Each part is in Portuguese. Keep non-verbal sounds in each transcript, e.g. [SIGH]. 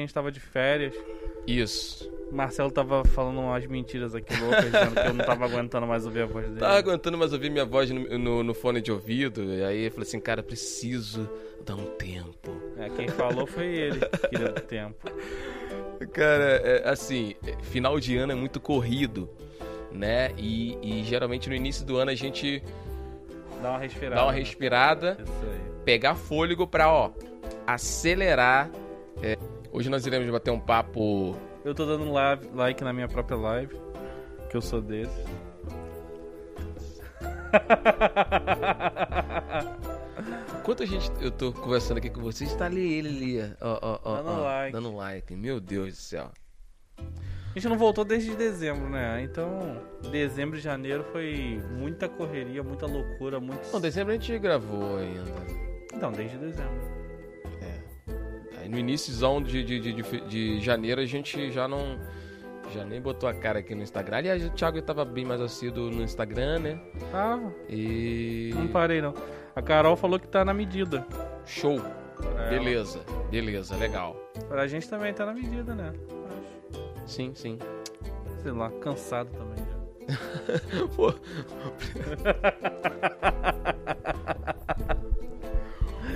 a gente tava de férias. Isso. O Marcelo tava falando umas mentiras aqui loucas, dizendo que eu não tava aguentando mais ouvir a voz dele. Tava aguentando mais ouvir minha voz no, no, no fone de ouvido. E aí eu falei assim, cara, preciso dar um tempo. É, quem falou foi ele, querido tempo. Cara, é, assim, é, final de ano é muito corrido, né? E, e geralmente no início do ano a gente Dá uma respirada. dá uma né? respirada, aí. pegar fôlego pra, ó, acelerar. É, hoje nós iremos bater um papo. Eu tô dando live- like na minha própria live, que eu sou desse. [LAUGHS] Enquanto a gente, eu tô conversando aqui com vocês, tá ali ele ali, ó, ó, ó, Dando ó, like. dando like. Meu Deus do céu. A gente não voltou desde dezembro, né? Então, dezembro e janeiro foi muita correria, muita loucura, muito. Bom, dezembro a gente gravou ainda. Não, desde dezembro. É. No início de, de, de, de, janeiro a gente já não. Já nem botou a cara aqui no Instagram. Aliás, o Thiago tava bem mais assíduo no Instagram, né? Ah, E. não parei não. A Carol falou que tá na medida. Show. Ela. Beleza, beleza, legal. Pra gente também tá na medida, né? Sim, sim. Sei lá, cansado também já. [LAUGHS] [LAUGHS] Pô. [LAUGHS]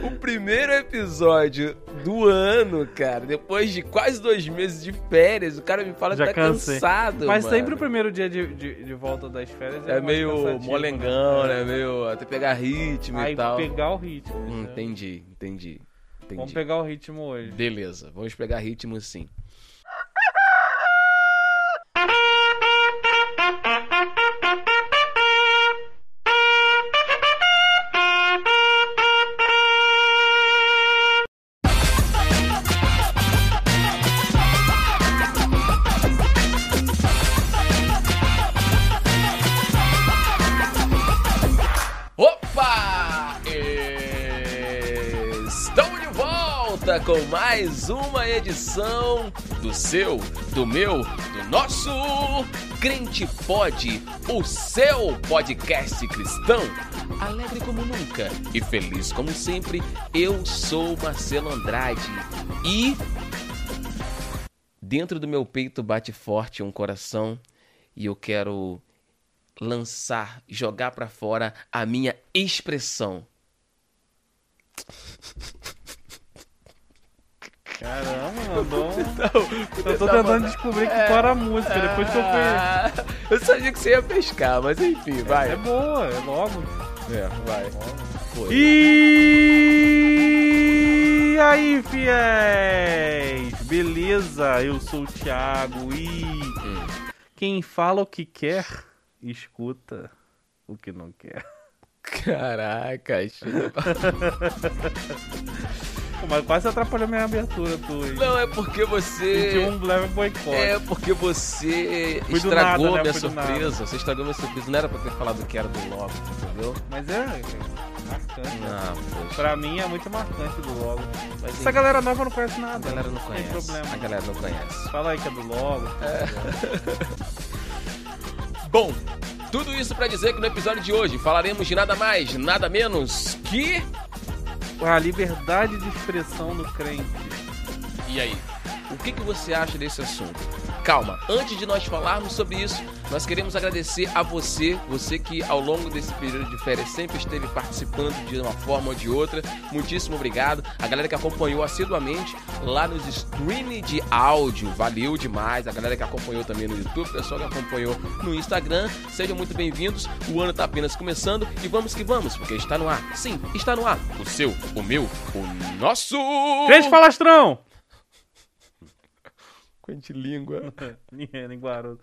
o primeiro episódio do ano, cara, depois de quase dois meses de férias, o cara me fala Já que tá cansei. cansado. Mas mano. sempre o primeiro dia de, de, de volta das férias É mais meio cansativo, molengão, né? Meio até pegar ritmo Aí e tal. pegar o ritmo. Hum, né? entendi, entendi. Entendi. Vamos pegar o ritmo hoje. Beleza, vamos pegar ritmo sim. Mais uma edição do seu, do meu, do nosso Crente Pod, o seu podcast cristão. Alegre como nunca e feliz como sempre, eu sou Marcelo Andrade e dentro do meu peito bate forte um coração e eu quero lançar, jogar pra fora a minha expressão. Caramba, mandou. um- [LAUGHS] Eu tô tentando mandando- descobrir que qual era a música, depois que eu fui. Ah, eu sabia que você ia pescar, mas enfim, vai. É boa, é logo. É, vai. Foi. E aí, fiéis! Beleza? Eu sou o Thiago e Hum. quem fala o que quer, escuta o que não quer. Caraca. [LAUGHS] Pô, Mas quase atrapalhou minha abertura, tu. aí. Não, é porque você. Senti um leve boicote. É porque você Fui estragou nada, né? minha Fui surpresa. Você estragou minha surpresa. Não era pra ter falado que era do logo, entendeu? Mas é, é marcante. Não, poxa. Pra mim é muito marcante do logo. Mas Essa enfim, galera nova não conhece a nada. galera não Tem conhece. problema. A galera não conhece. Fala aí que é do logo. [LAUGHS] Bom, tudo isso pra dizer que no episódio de hoje falaremos de nada mais, nada menos que. A liberdade de expressão do crente. E aí? O que, que você acha desse assunto? Calma, antes de nós falarmos sobre isso, nós queremos agradecer a você, você que ao longo desse período de férias sempre esteve participando de uma forma ou de outra. Muitíssimo obrigado. A galera que acompanhou assiduamente lá nos streams de áudio, valeu demais. A galera que acompanhou também no YouTube, o pessoal que acompanhou no Instagram, sejam muito bem-vindos. O ano tá apenas começando e vamos que vamos, porque está no ar. Sim, está no ar. O seu, o meu, o nosso. Crente falastrão! Quente língua. [LAUGHS] Linguarudo.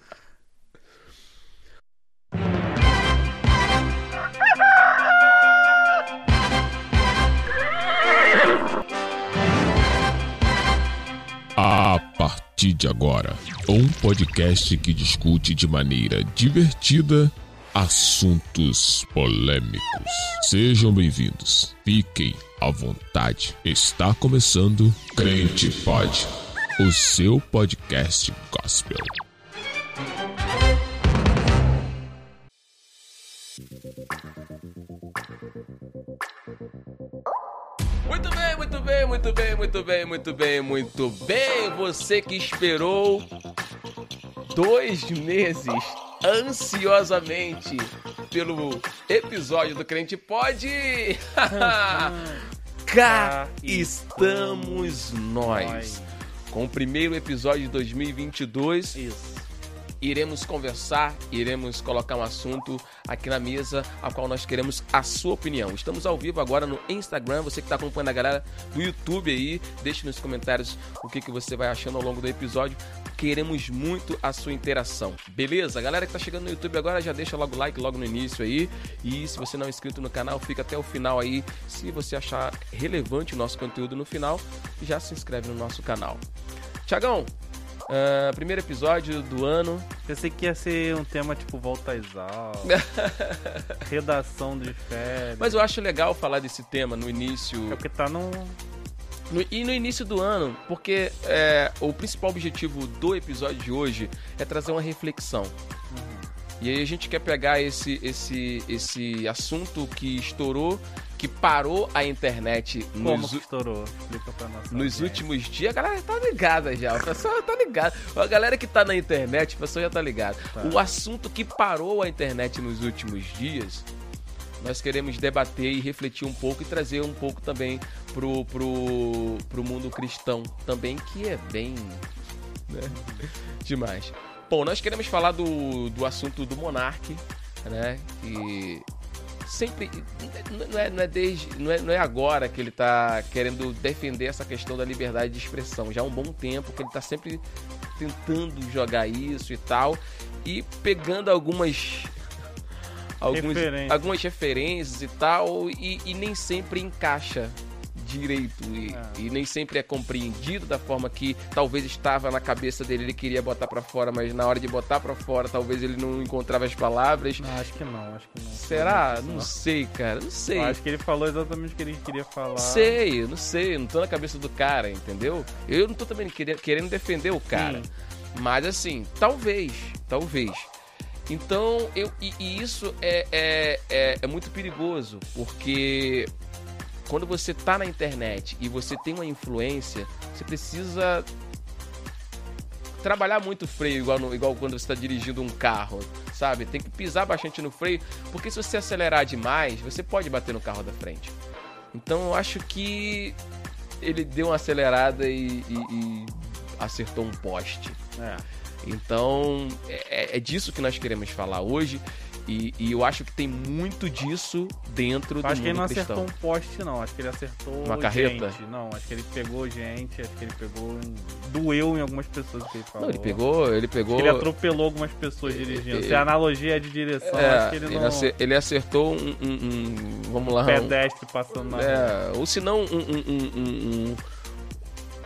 A partir de agora, um podcast que discute de maneira divertida assuntos polêmicos. Sejam bem-vindos. Fiquem à vontade. Está começando Crente Pod, o seu podcast gospel. Muito bem, muito bem, muito bem, muito bem, muito bem, muito bem. Você que esperou dois meses ansiosamente pelo episódio do Crente Pode. [LAUGHS] Cá estamos nós. Com o primeiro episódio de 2022. Isso. Iremos conversar, iremos colocar um assunto aqui na mesa, a qual nós queremos a sua opinião. Estamos ao vivo agora no Instagram, você que está acompanhando a galera do YouTube aí, deixe nos comentários o que, que você vai achando ao longo do episódio. Queremos muito a sua interação, beleza? Galera que está chegando no YouTube agora já deixa logo o like logo no início aí. E se você não é inscrito no canal, fica até o final aí. Se você achar relevante o nosso conteúdo no final, já se inscreve no nosso canal. Tiagão, Uh, primeiro episódio do ano. Pensei que ia ser um tema tipo volta às aulas, [LAUGHS] redação de férias. Mas eu acho legal falar desse tema no início. É porque tá no. No e no início do ano, porque é, o principal objetivo do episódio de hoje é trazer uma reflexão. Uhum. E aí a gente quer pegar esse, esse, esse assunto que estourou que parou a internet Como nos, estourou? Explica pra nós. Nos últimos dias, a galera tá ligada já. O pessoal tá ligado. A galera que tá na internet, o pessoal já tá ligado. Tá. O assunto que parou a internet nos últimos dias, nós queremos debater e refletir um pouco e trazer um pouco também pro, pro, pro mundo cristão também, que é bem. Né? Demais. Bom, nós queremos falar do, do assunto do Monark, né? Que sempre. Não é, não é, desde, não, é, não é agora que ele está querendo defender essa questão da liberdade de expressão. Já há um bom tempo que ele está sempre tentando jogar isso e tal. E pegando algumas. Alguns, algumas referências e tal, e, e nem sempre encaixa direito e, é. e, nem sempre é compreendido da forma que talvez estava na cabeça dele, ele queria botar para fora, mas na hora de botar para fora, talvez ele não encontrava as palavras. Não, acho que não, acho que não. Será? Não, não sei, cara, não sei. Eu acho que ele falou exatamente o que ele queria falar. Sei, não sei, não tô na cabeça do cara, entendeu? Eu não tô também querendo defender o cara. Sim. Mas assim, talvez, talvez. Então, eu, e, e isso é, é, é, é muito perigoso, porque quando você tá na internet e você tem uma influência, você precisa trabalhar muito freio, igual, no, igual quando você está dirigindo um carro, sabe? Tem que pisar bastante no freio, porque se você acelerar demais, você pode bater no carro da frente. Então eu acho que ele deu uma acelerada e, e, e acertou um poste. É. Então é, é disso que nós queremos falar hoje. E, e, eu acho que tem muito disso dentro eu do acho mundo cristão. Acho que ele não cristão. acertou um poste, não. Acho que ele acertou Uma carreta? Gente. Não, acho que ele pegou gente, acho que ele pegou... Doeu em algumas pessoas que ele falou. Não, ele pegou... Ele pegou... Ele atropelou algumas pessoas dirigindo. Ele... Se a analogia é de direção, é, acho que ele não... Ele acertou um... um, um vamos lá... pedestre passando na é, rua. Ou se não, um, um,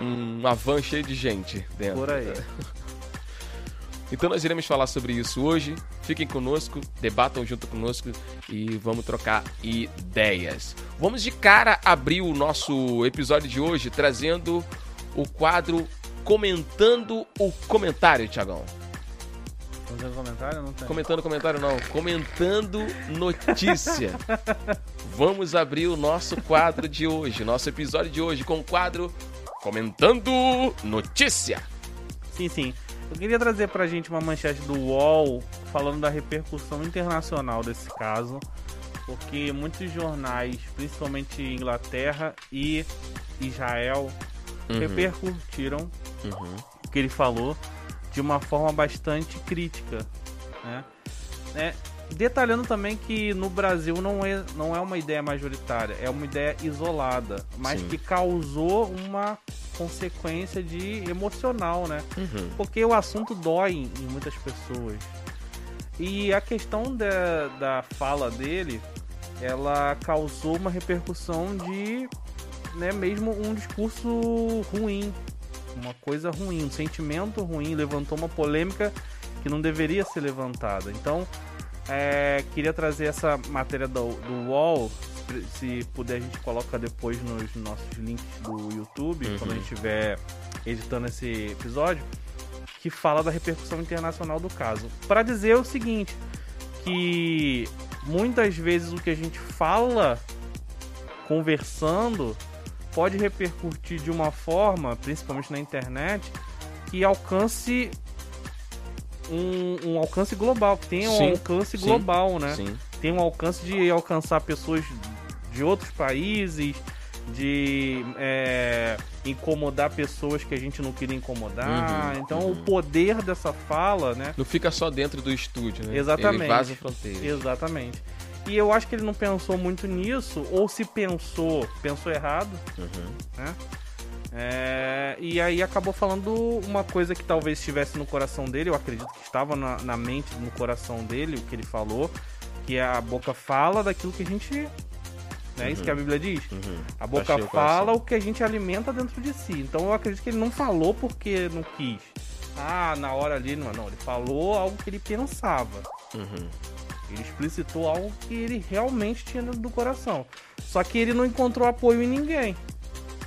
um, um, van cheia de gente dentro. Por aí. Então nós iremos falar sobre isso hoje. Fiquem conosco, debatam junto conosco e vamos trocar ideias. Vamos de cara abrir o nosso episódio de hoje trazendo o quadro Comentando o Comentário, Tiagão. Fazendo comentário? Não tem. Comentando comentário não, comentando notícia. [LAUGHS] Vamos abrir o nosso quadro de hoje, nosso episódio de hoje com o quadro Comentando Notícia. Sim, sim. Eu queria trazer pra gente uma manchete do UOL falando da repercussão internacional desse caso, porque muitos jornais, principalmente Inglaterra e Israel, uhum. repercutiram uhum. o que ele falou de uma forma bastante crítica, né? É, detalhando também que no Brasil não é, não é uma ideia majoritária, é uma ideia isolada, mas Sim. que causou uma consequência de emocional, né? Uhum. Porque o assunto dói em, em muitas pessoas. E a questão da, da fala dele, ela causou uma repercussão de, né, mesmo um discurso ruim, uma coisa ruim, um sentimento ruim, levantou uma polêmica que não deveria ser levantada. Então, é, queria trazer essa matéria do, do UOL se puder a gente coloca depois nos nossos links do YouTube, uhum. quando a gente estiver editando esse episódio, que fala da repercussão internacional do caso. Para dizer o seguinte, que muitas vezes o que a gente fala conversando pode repercutir de uma forma, principalmente na internet, que alcance um, um alcance global, que tenha um alcance sim, global, né? Sim. Tem um alcance de alcançar pessoas de outros países, de é, incomodar pessoas que a gente não queria incomodar. Uhum, então uhum. o poder dessa fala, né? Não fica só dentro do estúdio, né? Exatamente. Ele vaza fronteiras. Exatamente. E eu acho que ele não pensou muito nisso, ou se pensou, pensou errado, Uhum. né? É, e aí acabou falando uma coisa que talvez estivesse no coração dele, eu acredito que estava na, na mente, no coração dele, o que ele falou, que a boca fala daquilo que a gente. É isso Uhum. que a Bíblia diz. Uhum. A boca Achei fala o que a gente alimenta dentro de si. Então eu acredito que ele não falou porque não quis. Ah, na hora ali, não, não. Ele falou algo que ele pensava. Uhum. Ele explicitou algo que ele realmente tinha dentro do coração. Só que ele não encontrou apoio em ninguém.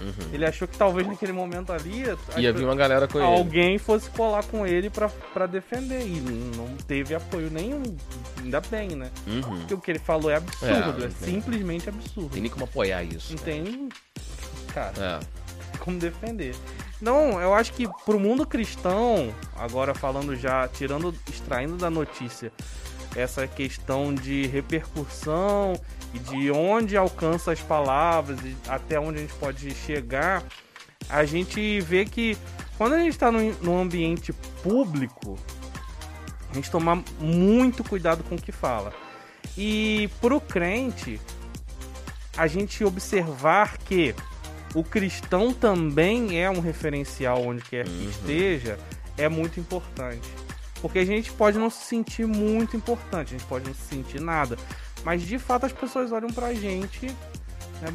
Uhum. Ele achou que talvez naquele momento ali Ia vir uma galera com ele. alguém fosse colar com ele pra, pra defender. E não teve apoio nenhum. Ainda bem, né? Uhum. Porque o que ele falou é absurdo. É, É, tem- simplesmente absurdo. Tem nem como apoiar isso. Não tem. Cara, É. como defender. Não, eu acho que pro mundo cristão, agora falando já, tirando, extraindo da notícia essa questão de repercussão e de onde alcança as palavras e até onde a gente pode chegar, a gente vê que quando a gente está num, ambiente público, a gente tomar muito cuidado com o que fala. E pro crente, a gente observar que o cristão também é um referencial onde quer que Uhum. esteja, é muito importante. Porque a gente pode não se sentir muito importante, a gente pode não se sentir nada. Mas de fato as pessoas olham pra gente né,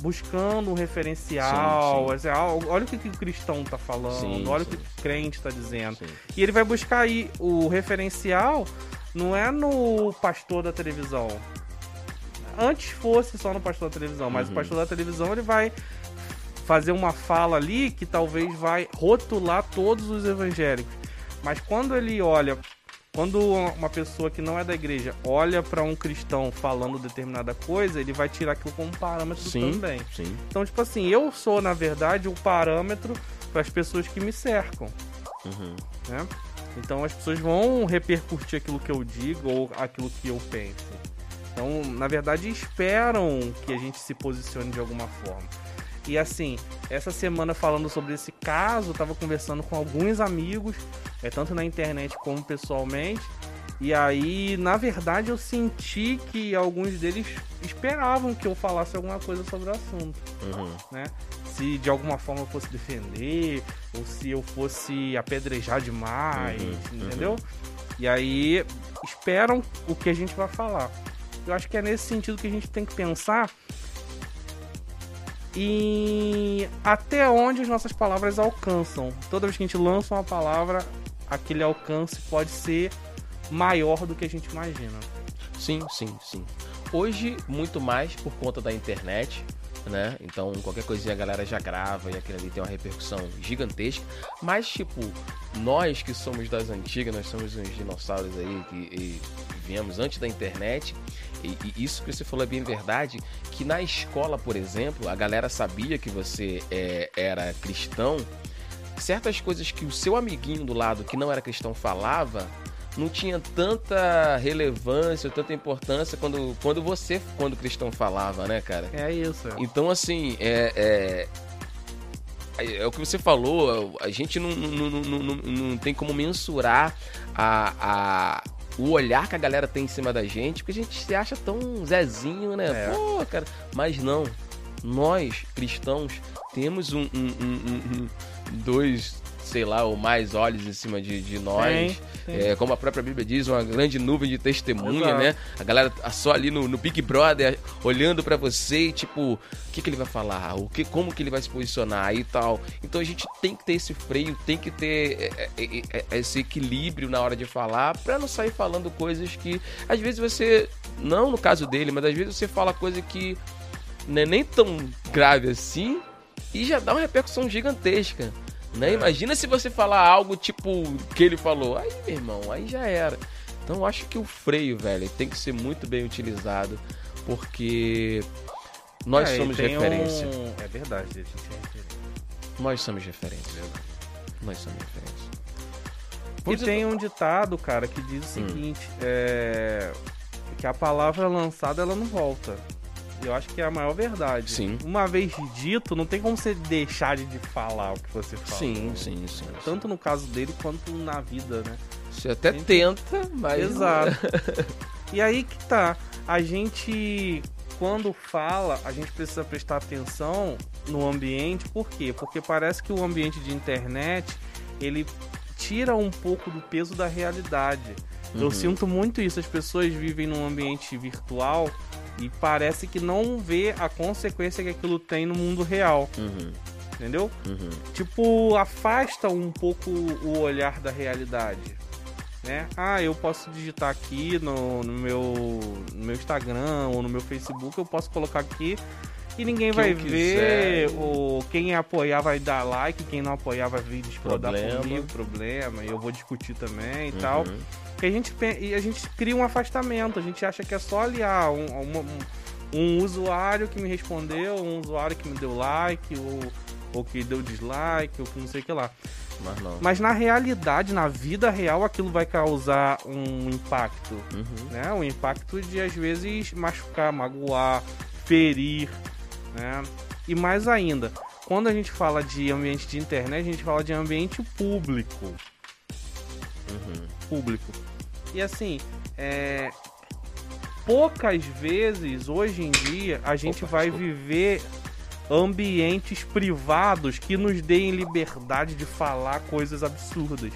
buscando um referencial. Sim, sim. assim, ah, olha o que, o cristão tá falando, Sim, olha o que o crente tá dizendo. E ele vai buscar aí o referencial não é no pastor da televisão. Antes fosse só no pastor da televisão, mas Uhum. o pastor da televisão ele vai fazer uma fala ali que talvez vai rotular todos os evangélicos. Mas quando ele olha, quando uma pessoa que não é da igreja olha para um cristão falando determinada coisa, ele vai tirar aquilo como parâmetro Sim. também. Sim. Então, tipo assim, eu sou na verdade o parâmetro para as pessoas que me cercam Uhum. né? Então as pessoas vão repercutir aquilo que eu digo ou aquilo que eu penso. Então, na verdade, esperam que a gente se posicione de alguma forma. E assim, essa semana falando sobre esse caso, eu tava conversando com alguns amigos, é tanto na internet como pessoalmente. E aí, na verdade, eu senti que alguns deles esperavam que eu falasse alguma coisa sobre o assunto Uhum. né? Se de alguma forma eu fosse defender, ou se eu fosse apedrejar demais, Uhum, entendeu? E aí esperam o que a gente vai falar. Eu acho que é nesse sentido que a gente tem que pensar em até onde as nossas palavras alcançam. Toda vez que a gente lança uma palavra, aquele alcance pode ser maior do que a gente imagina. Sim, sim, sim. Hoje, muito mais por conta da internet, né? Então, qualquer coisinha a galera já grava e aquilo ali tem uma repercussão gigantesca. Mas, tipo, nós que somos das antigas, nós somos uns dinossauros aí que, viemos antes da internet. E, e isso que você falou é bem verdade, que na escola, por exemplo, a galera sabia que você é, era cristão. Certas coisas que o seu amiguinho do lado que não era cristão falava, não tinha tanta relevância, tanta importância quando, quando você, quando cristão falava, né, cara? É isso. Então, assim, é, é, é o que você falou, a gente não, não, não, não, não- tem como mensurar a, a, o olhar que a galera tem em cima da gente, porque a gente se acha tão zezinho, né? É. Pô, cara, mas não. Nós, cristãos, temos um- um- um- um- dois, sei lá, ou mais olhos em cima de, de nós. Tem, tem. É, como a própria Bíblia diz, uma grande nuvem de testemunha, Exato. né? A galera tá só ali no, no Big Brother olhando pra você e tipo, o que, que ele vai falar? O que, como que ele vai se posicionar e tal. Então a gente tem que ter esse freio, tem que ter é, é, é, esse equilíbrio na hora de falar pra não sair falando coisas que às vezes você, não no caso dele, mas às vezes você fala coisa que não é nem tão grave assim e já dá uma repercussão gigantesca. Né? É. Imagina se você falar algo tipo que ele falou. Aí, meu irmão, aí já era. Então eu acho que o freio, velho, tem que ser muito bem utilizado, porque Nós É, e somos referência. um- É verdade, é referência. Nós somos referência. Nós somos referência. E Vamos tem um ditado, cara, que diz o Hum. seguinte, é... que a palavra lançada ela não volta. Eu acho que é a maior verdade. Sim. Uma vez dito, não tem como você deixar de falar o que você fala. Sim, sim, sim. Tanto no caso dele quanto na vida, né? Você até Gente- tenta, mas. Exato. [LAUGHS] e aí que tá. A gente, quando fala, a gente precisa prestar atenção no ambiente. Por quê? Porque parece que o ambiente de internet, ele tira um pouco do peso da realidade. Eu Uhum. sinto muito isso. As pessoas vivem num ambiente virtual e parece que não vê a consequência que aquilo tem no mundo real. Uhum, Entendeu? uhum. tipo, afasta um pouco o olhar da realidade. Né? Ah, eu posso digitar aqui no, no meu, no meu Instagram ou no meu Facebook, eu posso colocar aqui e ninguém Que vai ver. Ou quem apoiar vai dar like, quem não apoiar vai vir discordar Problema. comigo, problema, e eu vou discutir também e tal. Uhum. E a gente, a gente cria um afastamento, a gente acha que é só aliar um, uma- um, um usuário que me respondeu, um usuário que me deu like, ou, ou que deu dislike, ou que não sei o que lá. Mas não. Mas na realidade, na vida real, aquilo vai causar um impacto, Uhum. né? Um impacto de às vezes machucar, magoar, ferir, né? E mais ainda, quando a gente fala de ambiente de internet, a gente fala de ambiente público Uhum. público. E assim, é, poucas vezes hoje em dia a gente Opa, vai desculpa. viver ambientes privados que nos deem liberdade de falar coisas absurdas,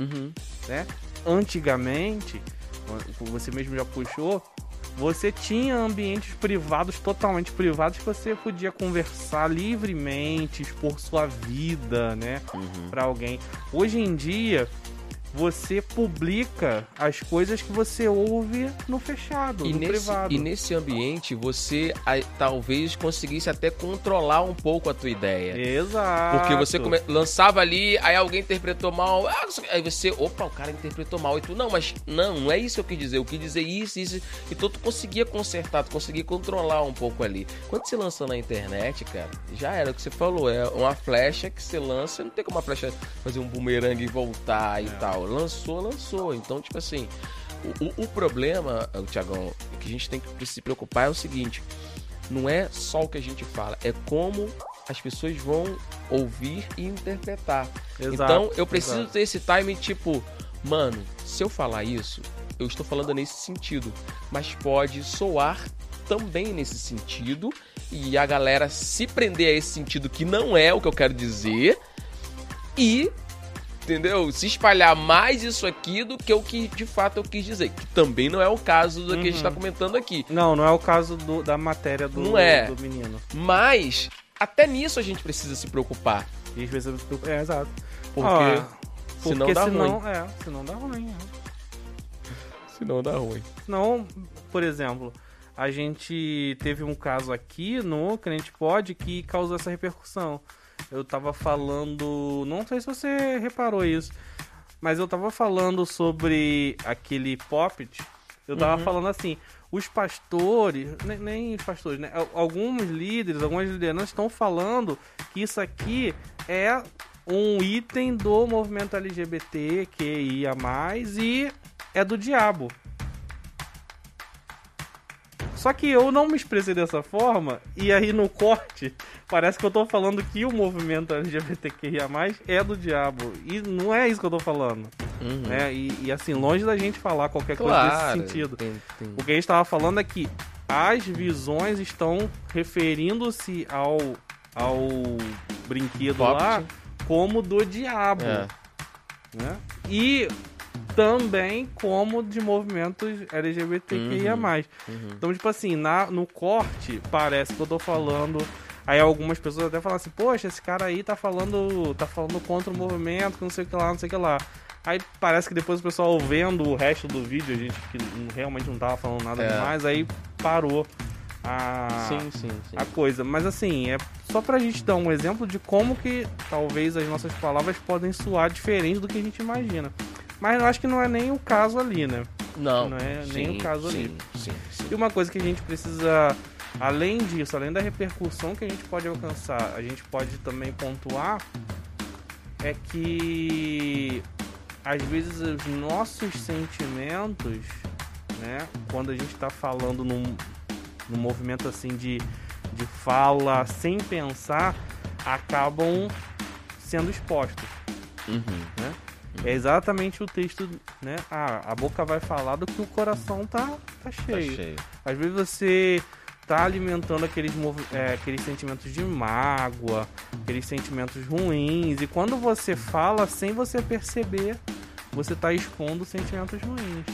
Uhum. né? Antigamente, você mesmo já puxou, você tinha ambientes privados, totalmente privados, que você podia conversar livremente, expor sua vida, né? Uhum. para alguém. Hoje em dia, você publica as coisas que você ouve no fechado, E no nesse, privado. e nesse ambiente você aí, talvez conseguisse até controlar um pouco a tua ideia. Exato. Porque você come- lançava ali, aí alguém interpretou mal, ah, aí você, opa, o cara interpretou mal. E tu, não, mas não, não é isso que eu quis dizer, eu quis dizer isso, isso. Então tu conseguia consertar, tu conseguia controlar um pouco ali. Quando você lança na internet, cara, já era o que você falou, é uma flecha que você lança, não tem como a flecha fazer um bumerangue e voltar e É. tal. Lançou, lançou. Então, tipo assim, o, o- problema, o Tiagão, que a gente tem que se preocupar é o seguinte: não é só o que a gente fala, é como as pessoas vão ouvir e interpretar. Exato, então, eu preciso exato. ter esse time tipo, mano, se eu falar isso, eu estou falando nesse sentido, mas pode soar também nesse sentido e a galera se prender a esse sentido que não é o que eu quero dizer e entendeu? Se espalhar mais isso aqui do que o que de fato eu quis dizer, que também não é o caso do que a gente Uhum. está comentando aqui. Não, não é o caso do- da matéria do, Não é. do menino. Mas até nisso a gente precisa se preocupar, E às vezes eu- É, exato. porque Ah, senão porque dá senão, ruim. É, senão dá ruim. é. Senão dá ruim. Senão, por exemplo, a gente teve um caso aqui no Crente Pod que causou essa repercussão. Eu tava falando. Não sei se você reparou isso, mas eu tava falando sobre aquele Poppet. Eu tava Uhum. falando assim. Os pastores, nem, nem os pastores, né? Al- Alguns líderes, algumas lideranças estão falando que isso aqui é um item do movimento LGBT, QIA, e é do diabo. Só que eu não me expressei dessa forma, e aí no corte, parece que eu tô falando que o movimento LGBTQIA, é do diabo. E não é isso que eu tô falando. Uhum. Né? E, e, assim, longe da gente falar qualquer coisa Claro. desse sentido. tem- tem- O que a gente tava falando é que as visões estão referindo-se ao, ao brinquedo lá como do diabo. É. Né? E também como de movimentos LGBTQIA+. Uhum. Então, tipo assim, na, no corte, parece que eu tô falando. Aí algumas pessoas até falam assim, poxa, esse cara aí tá falando. tá falando contra o movimento, que não sei o que lá, não sei o que lá. Aí parece que depois o pessoal vendo o resto do vídeo, a gente que realmente não tava falando nada É. demais, aí parou a, Sim, sim, sim. a coisa. Mas assim, é só pra gente dar um exemplo de como que talvez as nossas palavras podem soar diferente do que a gente imagina. Mas eu acho que não é nem o caso ali, né? Não, não é sim, nem o caso sim, ali. Sim, sim. E uma coisa que a gente precisa Além disso, além da repercussão que a gente pode alcançar, a gente pode também pontuar é que às vezes os nossos sentimentos, né, quando a gente está falando num, num movimento assim de, de fala sem pensar, acabam sendo expostos. Uhum. Né? É exatamente o texto, né? Ah, a boca vai falar do que o coração tá, tá cheio. Tá cheio. Às vezes você tá alimentando aqueles, é, aqueles sentimentos de mágoa, aqueles sentimentos ruins, e quando você fala sem você perceber, você tá expondo sentimentos ruins.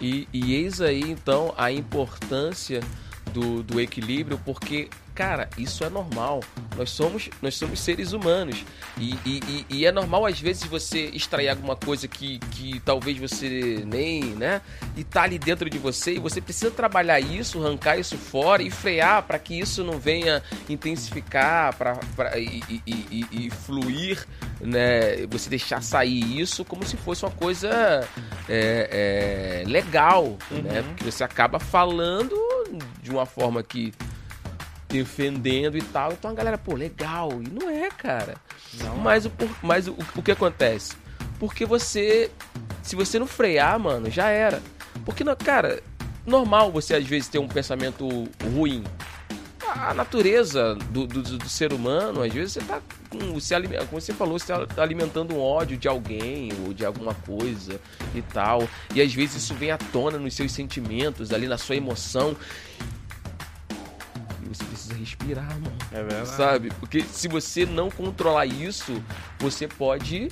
E, e eis aí então a importância do, do equilíbrio, porque, cara, isso é normal. Nós somos, nós somos seres humanos. E, e, e- é normal, às vezes, você extrair alguma coisa que, que talvez você nem, né? E tá ali dentro de você, e você precisa trabalhar isso, arrancar isso fora e frear para que isso não venha intensificar pra, pra, e, e- e- fluir, né? Você deixar sair isso como se fosse uma coisa é, é, legal, né? Uhum. Porque você acaba falando de uma forma que defendendo e tal. Então a galera, pô, legal. E não é, cara. Não. Mas, o, por- mas o, o que acontece? Porque você. Se você não frear, mano, já era. Porque, não- cara, normal você às vezes ter um pensamento ruim. A natureza do, do, do ser humano, às vezes você tá com, se alime- como você falou, você tá alimentando um ódio de alguém ou de alguma coisa e tal. E às vezes isso vem à tona nos seus sentimentos, ali na sua emoção. Você precisa respirar, mano É verdade. sabe? Porque se você não controlar isso, você pode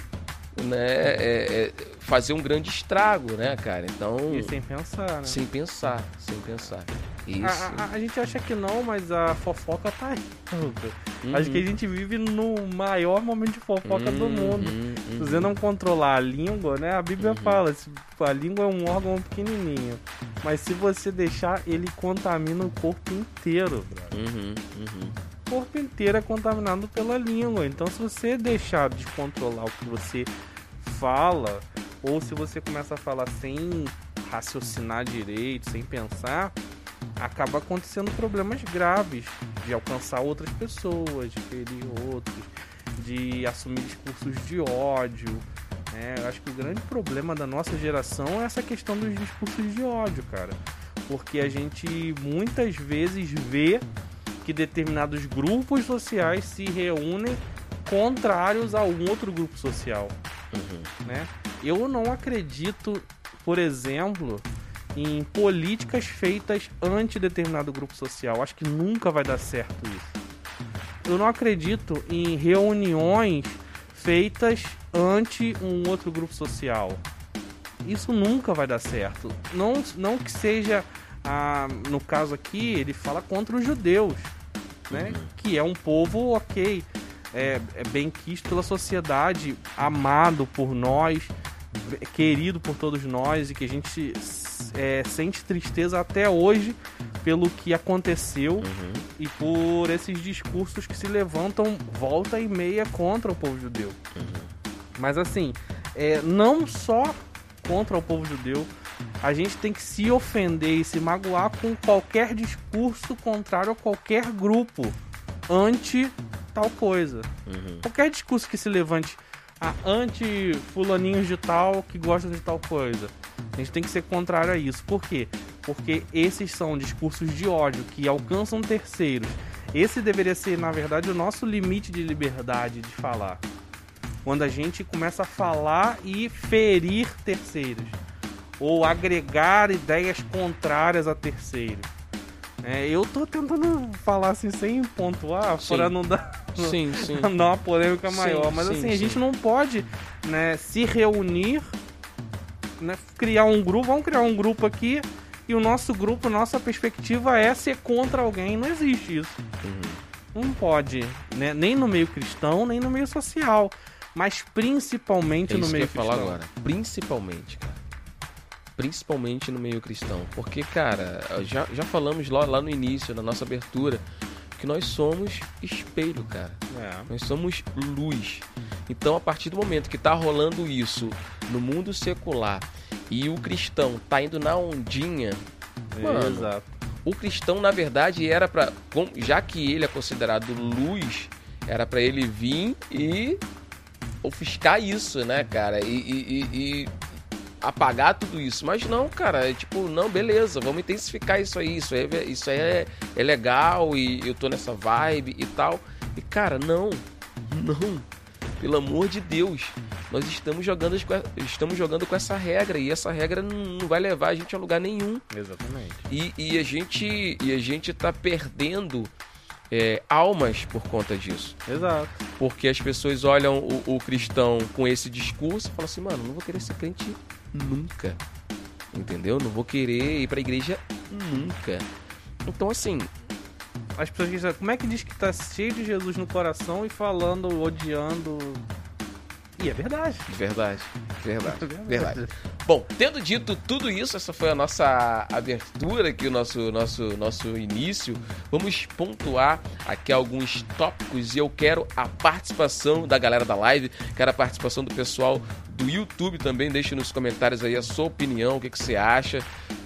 né, é, é, fazer um grande estrago, né, cara? Então, E sem pensar, né? sem pensar, sem pensar. Isso. A, a- a gente acha que não, mas a fofoca tá aí. Uhum. Acho que a gente vive no maior momento de fofoca do Uhum, mundo. uhum, Se você não controlar a língua, né? A Bíblia Uhum. fala, a língua é um órgão pequenininho. Mas se você deixar, ele contamina o corpo inteiro. Uhum, uhum. O corpo inteiro é contaminado pela língua. Então, se você deixar de controlar o que você fala, ou se você começa a falar sem raciocinar direito, sem pensar, acaba acontecendo problemas graves de alcançar outras pessoas, de ferir outros, de assumir discursos de ódio. né? Eu acho que o grande problema da nossa geração é essa questão dos discursos de ódio, cara. Porque a gente muitas vezes vê que determinados grupos sociais se reúnem contrários a um outro grupo social, Uhum. né? Eu não acredito, por exemplo, em políticas feitas anti determinado grupo social. Acho que nunca vai dar certo isso. Eu não acredito em reuniões feitas ante um outro grupo social. Isso nunca vai dar certo. Não, não que seja, ah, no caso aqui, ele fala contra os judeus, né? Que é um povo, ok, é, é bem quisto pela sociedade, amado por nós, querido por todos nós e que a gente é, sente tristeza até hoje pelo que aconteceu Uhum. e por esses discursos que se levantam volta e meia contra o povo judeu. Mas assim, é, não só contra o povo judeu, a gente tem que se ofender e se magoar com qualquer discurso contrário a qualquer grupo anti tal coisa. Uhum. Qualquer discurso que se levante a anti fulaninhos de tal que gostam de tal coisa. A gente tem que ser contrário a isso. Por quê? Porque esses são discursos de ódio que alcançam terceiros. Esse deveria ser, na verdade, o nosso limite de liberdade de falar. Quando a gente começa a falar e ferir terceiros. Ou agregar ideias contrárias a terceiros. É, eu tô tentando falar assim sem pontuar, Sim. para não dar Sim, sim. [LAUGHS] dar uma polêmica maior. Mas sim, assim, a gente não pode né, se reunir, né, criar um grupo. Vamos criar um grupo aqui e o nosso grupo, nossa perspectiva é ser contra alguém. Não existe isso. Uhum. Não pode, né? nem no meio cristão, nem no meio social. Mas principalmente É no isso que eu meio ia falar cristão. agora. Principalmente, cara. Principalmente no meio cristão. Porque, cara, já, já falamos lá, lá no início, na nossa abertura, que nós somos espelho, cara. É. Nós somos luz. Então, a partir do momento que tá rolando isso no mundo secular e o cristão tá indo na ondinha, Mano, Exato. o cristão, na verdade, era para, já que ele é considerado luz, era para ele vir e ofuscar isso, né, cara? E, e, e, apagar tudo isso. Mas não, cara, é tipo, não, beleza, vamos intensificar isso aí. Isso aí, é, isso aí é, é legal e eu tô nessa vibe e tal. E, cara, não, não. Pelo amor de Deus, nós estamos jogando, estamos jogando com essa regra e essa regra não vai levar a gente a lugar nenhum. Exatamente. E, e a gente e a gente tá perdendo é, almas por conta disso. Exato. Porque as pessoas olham o, o cristão com esse discurso e falam assim, mano, não vou querer ser crente nunca. Entendeu? Não vou querer ir pra igreja nunca. Então, assim. As pessoas dizem, como é que diz que tá cheio de Jesus no coração e falando, odiando. E é verdade. Verdade. Verdade. [LAUGHS] verdade. verdade. Bom, tendo dito tudo isso, essa foi a nossa abertura aqui, o nosso, nosso, nosso início. Vamos pontuar aqui alguns tópicos e eu quero a participação da galera da live, quero a participação do pessoal do YouTube também. Deixe nos comentários aí a sua opinião, o que, que você acha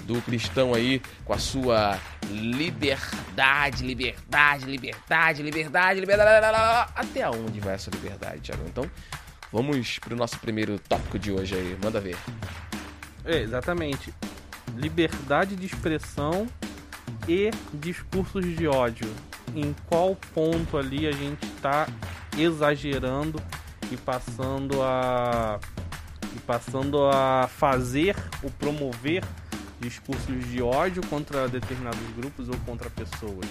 do cristão aí com a sua liberdade, liberdade, liberdade, liberdade, liberdade. Até onde vai essa liberdade, Thiago? Então, vamos pro nosso primeiro tópico de hoje aí. Manda ver. É, exatamente. Liberdade de expressão e discursos de ódio. Em qual ponto ali a gente está exagerando e passando a e passando a fazer ou promover discursos de ódio contra determinados grupos ou contra pessoas.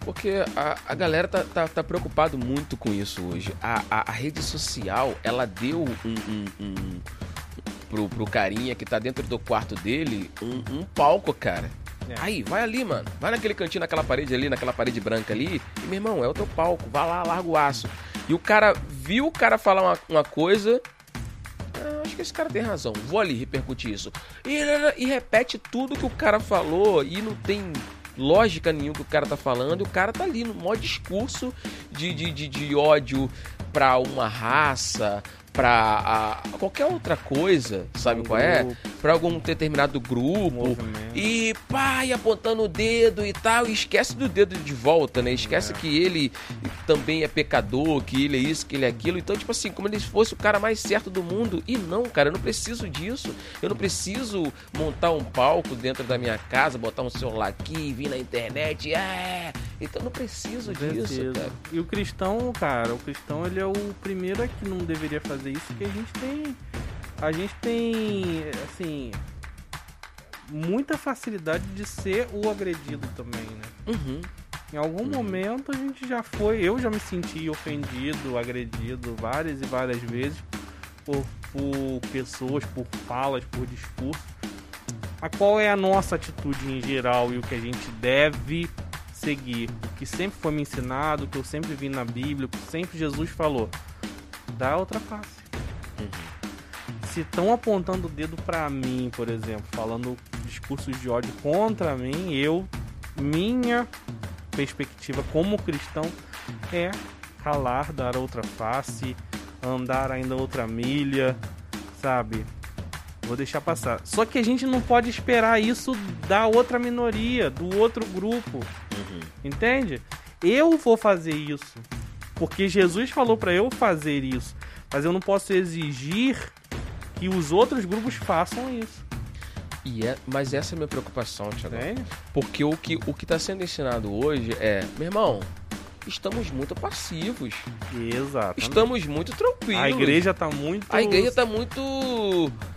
Porque a, a galera tá, tá, tá preocupado muito com isso hoje. A, a, a rede social, ela deu um, um, um pro, pro carinha que tá dentro do quarto dele um, um palco, cara. É. Aí, vai ali, mano. Vai naquele cantinho, naquela parede ali, naquela parede branca ali. E, meu irmão, é o teu palco. Vai lá, larga o aço. E o cara viu o cara falar uma, uma coisa. Ah, acho que esse cara tem razão. Vou ali repercutir isso. E, e repete tudo que o cara falou. E não tem lógica nenhuma que o cara tá falando. E o cara tá ali no maior discurso de, de, de, de ódio pra uma raça, para qualquer outra coisa, sabe um qual é? grupo. é? Para algum determinado grupo. e pá, e apontando o dedo e tal. E esquece do dedo de volta, né? Esquece é. que ele também é pecador, que ele é isso, que ele é aquilo. Então, tipo assim, como ele fosse o cara mais certo do mundo. E não, cara, eu não preciso disso. Eu não preciso montar um palco dentro da minha casa, botar um celular aqui, vir na internet. É. Então não preciso, preciso disso, cara. E o cristão, cara, o cristão ele é o primeiro que não deveria fazer fazer isso porque a gente tem. A gente tem. Assim. Muita facilidade de ser o agredido também, né? Uhum. Em algum uhum. momento a gente já foi. Eu já me senti ofendido, agredido várias e várias vezes por, por pessoas, por falas, por discurso. A qual é a nossa atitude em geral e o que a gente deve seguir? O que sempre foi me ensinado, o que eu sempre vi na Bíblia, o que sempre Jesus falou dá outra face. Uhum. Se estão apontando o dedo para mim, por exemplo, falando discursos de ódio contra mim, eu, minha perspectiva como cristão é calar, dar outra face, andar ainda outra milha, sabe? Vou deixar passar. Só que a gente não pode esperar isso da outra minoria, do outro grupo. Uhum. Entende? Eu vou fazer isso. Porque Jesus falou para eu fazer isso, mas eu não posso exigir que os outros grupos façam isso. E é, mas essa é a minha preocupação, Thiago. É? Porque o que o que está sendo ensinado hoje é, meu irmão, estamos muito passivos. Exato. Estamos muito tranquilos. A igreja está muito. A igreja está muito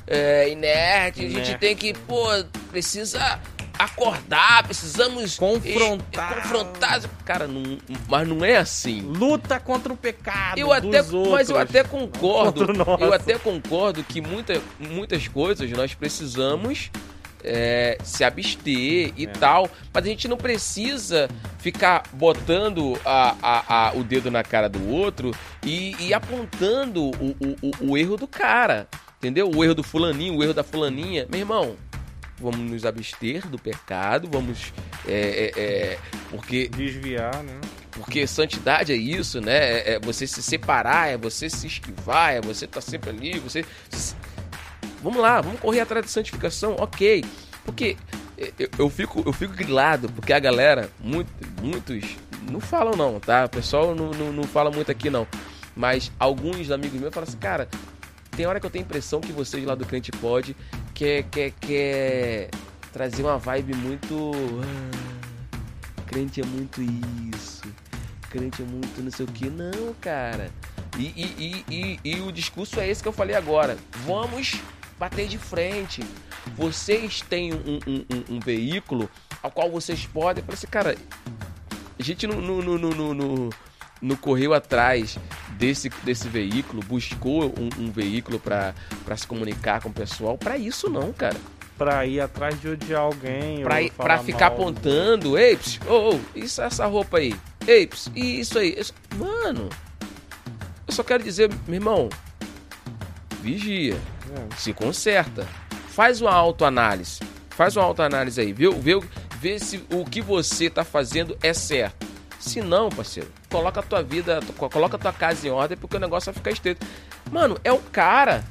é, inerte. inerte. A gente tem que, pô, precisa acordar, precisamos confrontar. E, confrontar. Cara, não, mas não é assim. Luta contra o pecado. Eu até, mas eu até concordo. Eu até concordo que muita, muitas coisas nós precisamos é, se abster e é. tal. Mas a gente não precisa ficar botando a, a, a, o dedo na cara do outro e, e apontando o, o, o, erro do cara. Entendeu? O erro do fulaninho, o erro da fulaninha. Meu irmão, vamos nos abster do pecado, vamos. É, é, é, porque. Desviar, né? Porque santidade é isso, né? É, é, você se separar, é você se esquivar, é você estar tá sempre ali, você. Vamos lá, vamos correr atrás de santificação, ok. Porque eu, eu fico, eu fico grilado, porque a galera, muito, muitos, não falam não, tá? O pessoal não, não, não fala muito aqui não. Mas alguns amigos meus falam assim, cara, tem hora que eu tenho a impressão que vocês lá do Crente Pode quer, quer, quer trazer uma vibe muito. Ah, crente é muito isso. Crente é muito não sei o que. Não, cara. E, e, e, e, e o discurso é esse que eu falei agora. Vamos bater de frente. Vocês têm um, um, um, um veículo ao qual vocês podem. Falei assim, cara, a gente não, não, não, não, não, não correu atrás desse, desse veículo, buscou um, um veículo para se comunicar com o pessoal. Para isso, não, cara. Pra ir atrás de odiar alguém. Pra, ir- pra ficar mal. apontando, ei, ô, ô, isso, essa roupa aí, ei, e isso aí. isso- Mano, eu só quero dizer, meu irmão, vigia, É. se conserta, faz uma autoanálise, faz uma autoanálise aí, vê, vê, vê se o que você tá fazendo é certo. Se não, parceiro, coloca a tua vida, co- coloca a tua casa em ordem porque o negócio vai ficar estreito. Mano, é o cara.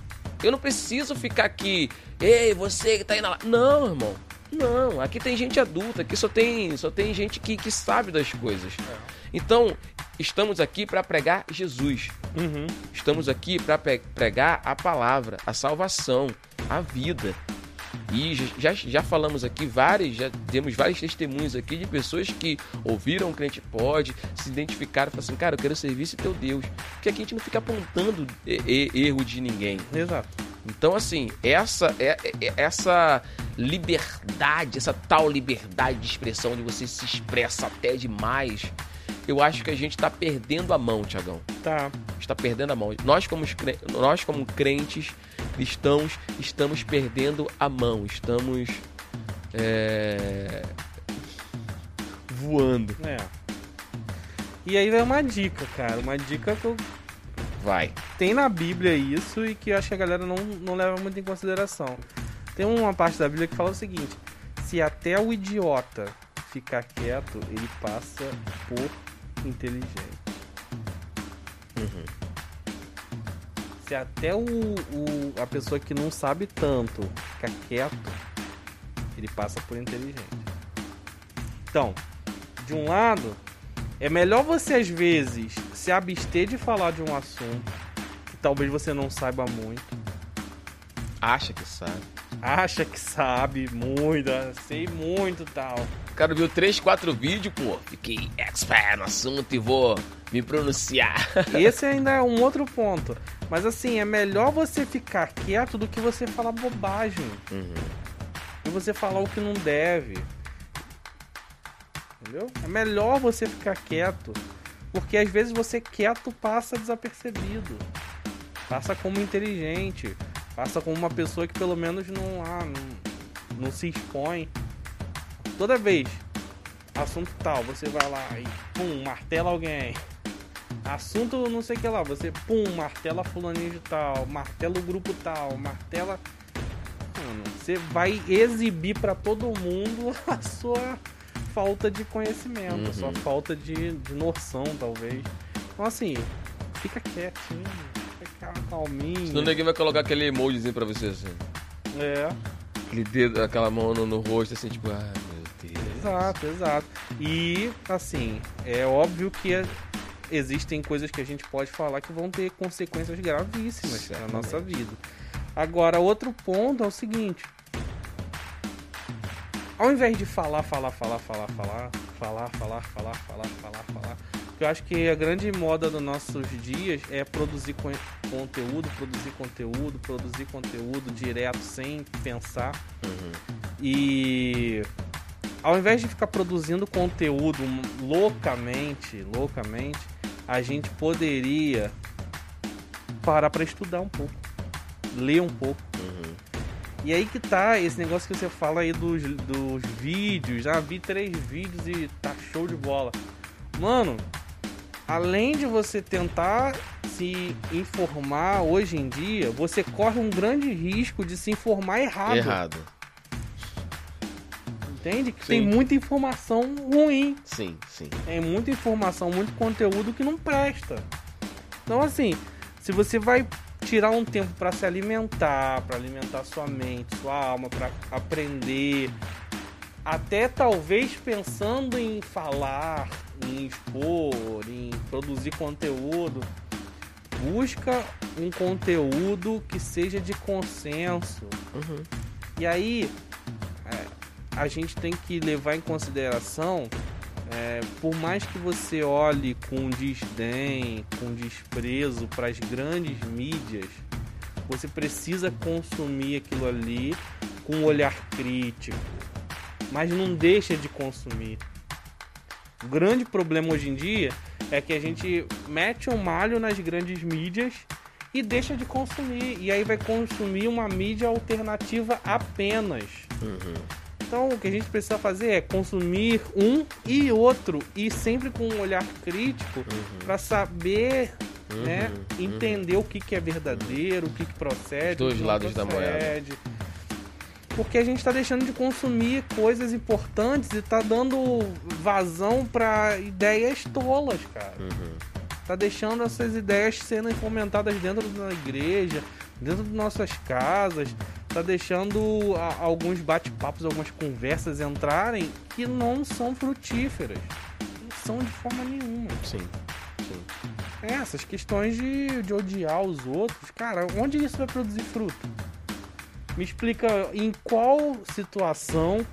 Eu não preciso ficar aqui, ei, você que tá na. la-". Não, irmão. Não, aqui tem gente adulta, aqui só tem, só tem gente que, que sabe das coisas. Então, estamos aqui para pregar Jesus. Uhum. Estamos aqui para pregar a palavra, a salvação, a vida. E já, já falamos aqui vários, já demos vários testemunhos aqui de pessoas que ouviram o crente pode, se identificaram e falaram assim, cara, eu quero servir esse teu Deus. Porque aqui a gente não fica apontando erro de ninguém. Exato. Então, assim, essa é, é- essa liberdade, essa tal liberdade de expressão onde você se expressa até demais, eu acho que a gente tá perdendo a mão, Tiagão Tá. está perdendo a mão. Nós como, nós, como crentes cristãos, estamos perdendo a mão. Estamos é, voando. É. E aí vem uma dica, cara. Uma dica que eu Vai. tem na Bíblia isso e que eu acho que a galera não, não leva muito em consideração. Tem uma parte da Bíblia que fala o seguinte: se até o idiota ficar quieto, ele passa por inteligente. Uhum. Se até o, o- a pessoa que não sabe tanto ficar quieto, ele passa por inteligente. Então, de um lado, é melhor você às vezes se abster de falar de um assunto que talvez você não saiba muito, Acha que sabe. acha que sabe muito, ah, sei muito tal. O cara viu 3, 4 vídeos, pô. Fiquei expert no assunto e vou me pronunciar. Esse ainda é um outro ponto. Mas assim, é melhor você ficar quieto do que você falar bobagem. Uhum. E você falar o que não deve. Entendeu? É melhor você ficar quieto. Porque às vezes você quieto passa desapercebido. Passa como inteligente. Passa como uma pessoa que pelo menos não, ah, não, não se expõe. Toda vez, assunto tal, você vai lá e pum, martela alguém. Assunto não sei o que lá, você pum, martela fulaninho de tal, martela o grupo tal, martela Mano, você vai exibir pra todo mundo [LAUGHS] a sua falta de conhecimento, a sua Uhum. falta de, de noção, talvez. Então, assim, fica quietinho, fica calminho. Senão ninguém vai colocar aquele emojizinho pra você assim. É, Aquele dedo, aquela mão no, no rosto, assim, tipo, ai meu Deus. exato, exato. E, assim, é óbvio que é- existem coisas que a gente pode falar que vão ter consequências gravíssimas na nossa vida. Agora, outro ponto é o seguinte. Ao invés de falar, falar, falar, falar, falar, falar, falar, falar, falar, falar, falar, eu acho que a grande moda dos nossos dias é produzir con- conteúdo, produzir conteúdo, produzir conteúdo direto, sem pensar. Uhum. E ao invés de ficar produzindo conteúdo loucamente, loucamente, a gente poderia parar para estudar um pouco, ler um pouco. Uhum. E aí que tá esse negócio que você fala aí dos, dos vídeos. Ah, vi três vídeos e tá show de bola. Mano, além de você tentar se informar hoje em dia, você corre um grande risco de se informar errado. Errado. Entende? Que Sim. tem muita informação ruim. Sim, sim. Tem muita informação, muito conteúdo que não presta. Então, assim, se você vai tirar um tempo para se alimentar, para alimentar sua mente, sua alma, para aprender, até talvez pensando em falar, em expor, em produzir conteúdo, busca um conteúdo que seja de consenso. Uhum. E aí é, a gente tem que levar em consideração, é, por mais que você olhe com desdém, com desprezo para as grandes mídias, você precisa consumir aquilo ali com um olhar crítico, mas não deixa de consumir. O grande problema hoje em dia é que a gente mete um malho nas grandes mídias e deixa de consumir. E aí vai consumir uma mídia alternativa apenas. Uhum. Então o que a gente precisa fazer é consumir um e outro e sempre com um olhar crítico para saber, Uhum, né, uhum. entender o que, que é verdadeiro, o que, que procede, Dois o que não lados da moeda. procede. Porque a gente está deixando de consumir coisas importantes e tá dando vazão para ideias tolas, cara. Uhum. Tá deixando essas ideias sendo fomentadas dentro da igreja, dentro de nossas casas, tá deixando a- alguns bate-papos, algumas conversas entrarem que não são frutíferas. Não são de forma nenhuma. Sim. Sim. É, essas questões de, de odiar os outros, cara, onde isso vai produzir fruto? Me explica em qual situação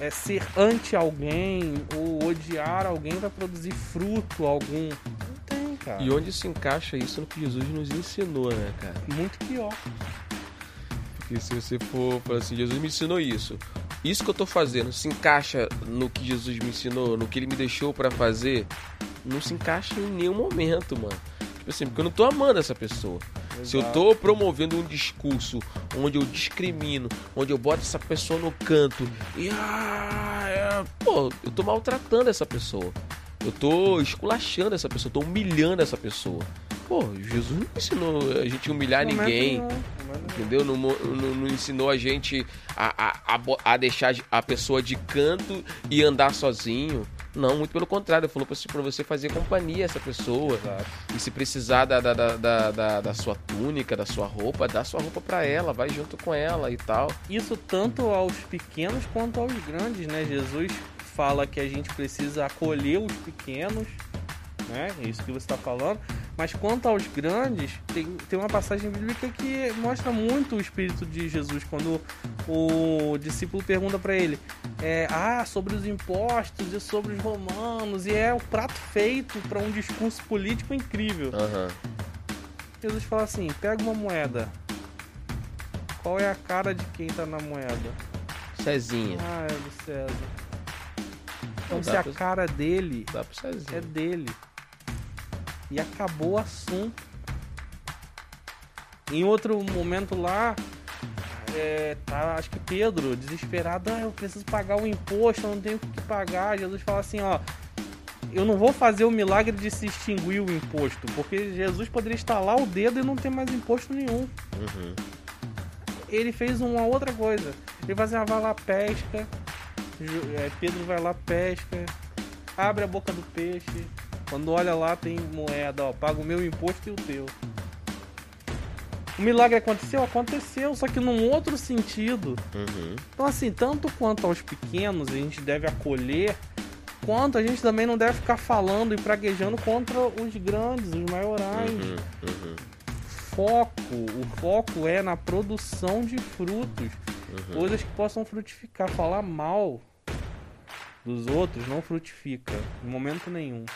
é, ser anti alguém ou odiar alguém vai produzir fruto algum. Não tem, cara. E onde se encaixa isso no que Jesus nos ensinou, né, cara? Muito pior. Porque se você for falar assim, Jesus me ensinou isso. Isso que eu tô fazendo se encaixa no que Jesus me ensinou, no que ele me deixou pra fazer? Não se encaixa em nenhum momento, mano. Tipo assim, porque eu não tô amando essa pessoa. Se eu Exato. tô promovendo um discurso onde eu discrimino, onde eu boto essa pessoa no canto e ah, é, pô, eu tô maltratando essa pessoa. Eu tô esculachando essa pessoa, tô humilhando essa pessoa. Pô, Jesus não ensinou a gente humilhar Momento ninguém. nenhum. Entendeu? Não, não- não ensinou a gente a, a, a, deixar a pessoa de canto e andar sozinho. Não, muito pelo contrário. Ele falou pra você- fazer companhia a essa pessoa. Exato. E se precisar da, da, da, da, da- da sua túnica, da sua roupa, dá sua roupa pra ela, vai junto com ela e tal. Isso tanto aos pequenos quanto aos grandes, né? Jesus fala que a gente precisa acolher os pequenos, né? É isso que você está falando. Mas quanto aos grandes, tem, tem uma passagem bíblica que mostra muito o espírito de Jesus quando o discípulo pergunta para ele, é, ah, sobre os impostos e sobre os romanos e é o prato feito para um discurso político incrível. Aham. Jesus fala assim: pega uma moeda. Qual é a cara de quem tá na moeda? Cezinha. Ah, é do César. Então se a cara dele é dele. E acabou o assunto. Em outro momento lá, é, tá, acho que Pedro, desesperado, ah, eu preciso pagar o imposto, eu não tenho o que pagar. Jesus fala assim, ó. Eu não vou fazer o milagre de se extinguir o imposto, porque Jesus poderia estalar o dedo e não ter mais imposto nenhum Uhum. ele fez uma outra coisa. Ele vai, assim, ah, vai lá, pesca. É, Pedro vai lá, pesca. Abre a boca do peixe. Quando olha lá, tem moeda, ó. Paga o meu imposto e o teu. O milagre aconteceu? Aconteceu, só que num outro sentido. Uhum. Então, assim, tanto quanto aos pequenos a gente deve acolher, quanto a gente também não deve ficar falando e praguejando contra os grandes, os maiorais Uhum. Uhum. foco, o foco é na produção de frutos, Uhum. coisas que possam frutificar. Falar mal dos outros não frutifica em momento nenhum.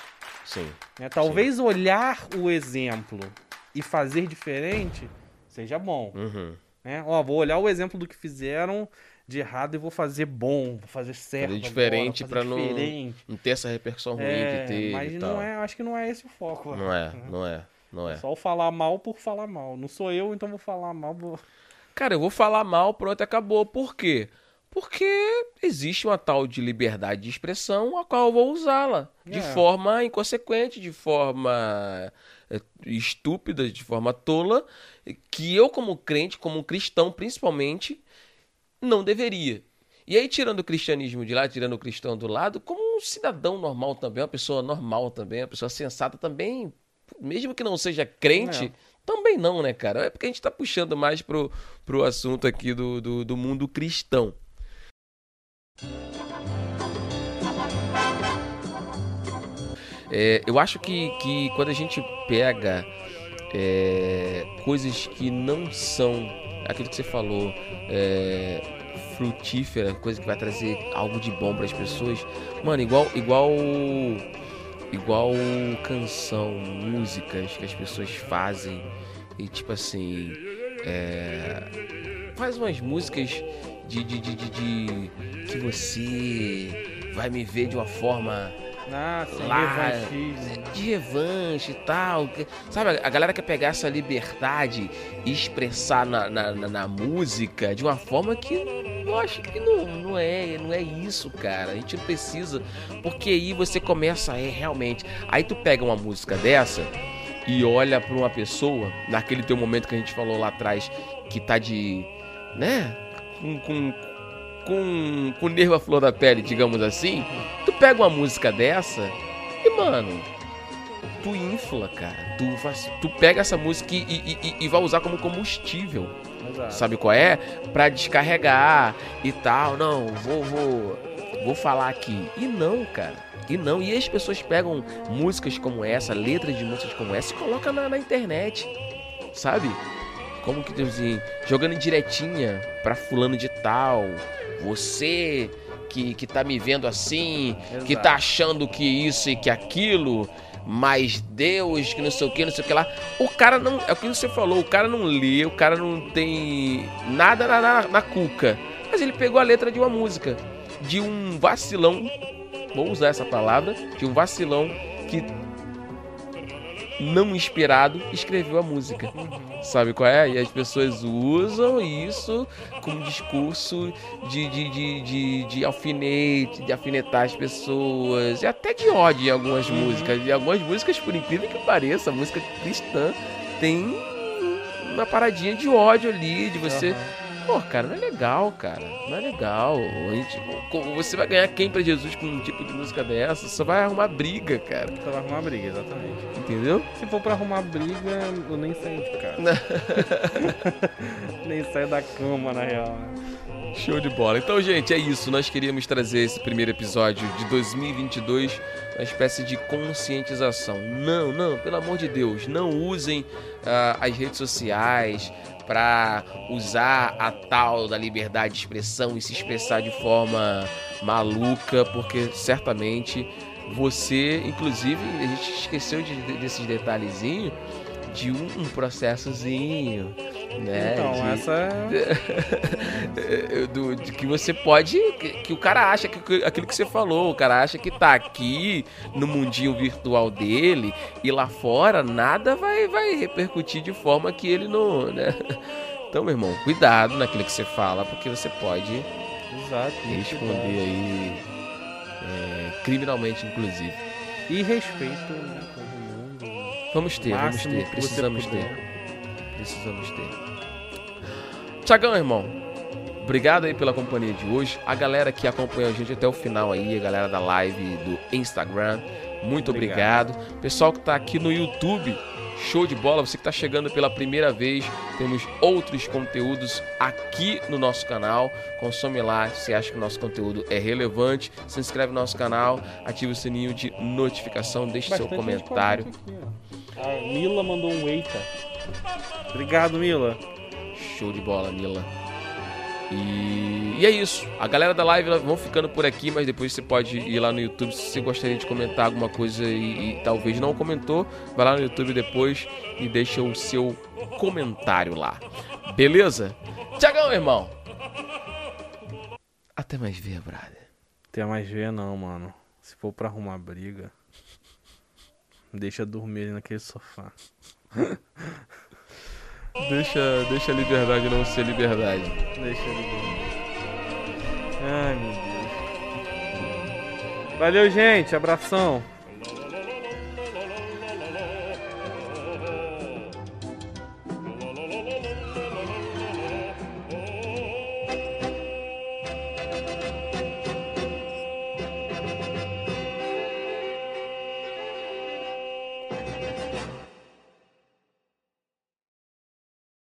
Sim. né? Talvez olhar o exemplo e fazer diferente seja bom. Uhum. Né? Ó, vou olhar o exemplo do que fizeram de errado e vou fazer bom, vou fazer certo. Fazer diferente fazer não-. Não ter essa repercussão ruim É, que teve mas não é, acho que não é esse o foco. Não é, né? não é, não é. Só o falar mal por falar mal. Não sou eu, então vou falar mal. Vou... Cara, eu vou falar mal, pronto, acabou. Por quê? Porque existe uma tal de liberdade de expressão a qual eu vou usá-la de É. forma inconsequente, de forma é, estúpida, de forma tola, que eu como crente, como cristão principalmente, não deveria. E aí, tirando o cristianismo de lá, tirando o cristão do lado, como um cidadão normal também, uma pessoa normal também, uma pessoa sensata também, mesmo que não seja crente, É. também não, né, cara? É porque a gente tá puxando mais pro, pro assunto aqui do, do, do mundo cristão. É, eu acho que, que quando a gente pega é, coisas que não são aquilo que você falou, é, frutífera, coisa que vai trazer algo de bom para as pessoas, mano, igual, igual, igual canção, músicas que as pessoas fazem e tipo assim, é, faz umas músicas de, de, de, de, que você vai me ver de uma forma Ah, lá, revanchismo. de revanche e tal. Sabe, a galera quer pegar essa liberdade e expressar na, na, na- música de uma forma que eu acho que não, não é, não é isso, cara. A gente não precisa, porque aí você começa, é realmente. Aí tu pega uma música dessa e olha pra uma pessoa, naquele teu momento que a gente falou lá atrás, que tá de. né? Com. com com, com nervo à flor da pele, digamos assim, tu pega uma música dessa e, mano, tu infla, cara. Tu, faz- tu pega essa música e, e- e- e vai usar como combustível. Exato. Sabe qual é? Pra descarregar e tal. Não, vou, vou, vou falar aqui. E não, cara. E não. E as pessoas pegam músicas como essa, letras de músicas como essa e colocam na, na internet. Sabe? Como que assim, jogando direitinha pra fulano de tal. Você que, que tá me vendo assim, que Exato. tá achando que isso e que aquilo, mas Deus, que não sei o que, não sei o que lá. O cara não. É o que você falou, o cara não lê, o cara não tem nada na, na, na cuca. Mas ele pegou a letra de uma música. De um vacilão. Vou usar essa palavra. De um vacilão que. Não inspirado, escreveu a música. Sabe qual é? E as pessoas usam isso como discurso de, de, de, de, de alfinete, de alfinetar as pessoas, e até de ódio em algumas músicas. E algumas músicas, por incrível que pareça, a música cristã tem uma paradinha de ódio ali, de você. Aham. Pô, cara, não é legal, cara. Não é legal. Gente- como você vai ganhar quem pra Jesus com um tipo de música dessa? Você vai arrumar briga, cara. Você vai arrumar briga, exatamente. Entendeu? Se for pra arrumar briga, eu nem saio de casa. [LAUGHS] nem saio da cama, na real. Show de bola. Então, gente, é isso. Nós queríamos trazer esse primeiro episódio de 2022, uma espécie de conscientização. Não, não, pelo amor de Deus, não usem ah, as redes sociais para usar a tal da liberdade de expressão e se expressar de forma maluca, porque certamente você, inclusive, a gente esqueceu de, de- desses detalhezinhos de um, um processozinho, né? Então, de- essa é. [LAUGHS] do, de que você pode. Que, que o cara acha que, aquilo que você falou, o cara acha que tá aqui no mundinho virtual dele e lá fora nada vai, vai repercutir de forma que ele não. Né? Então, meu irmão, cuidado naquilo que você fala, porque você pode Exato. responder aí é, criminalmente, inclusive. E respeito. Vamos ter, vamos ter, precisamos ter. Precisamos ter. Tiagão, irmão. Obrigado aí pela companhia de hoje. A galera que acompanhou a gente até o final aí, a galera da live do Instagram, muito obrigado. Pessoal que tá aqui no YouTube, show de bola. Você que tá chegando pela primeira vez, temos outros conteúdos aqui no nosso canal. Consome lá se acha que o nosso conteúdo é relevante. Se inscreve no nosso canal, ativa o sininho de notificação, deixe seu Bastante gente comentário. aqui. A Mila mandou um eita. Obrigado, Mila. Show de bola, Mila. E, e é isso. A galera da live vão ficando por aqui, mas depois você pode ir lá no YouTube se você gostaria de comentar alguma coisa e, e talvez não comentou. Vai lá no YouTube depois e deixa o seu comentário lá. Beleza? Tiagão, irmão. Até mais ver, brother. Tem mais ver não, mano. Se for pra arrumar briga, deixa dormir ali naquele sofá. [LAUGHS] Deixa, deixa a liberdade não ser liberdade. Deixa ele dormir. Ai, meu Deus. Valeu, gente. Abração.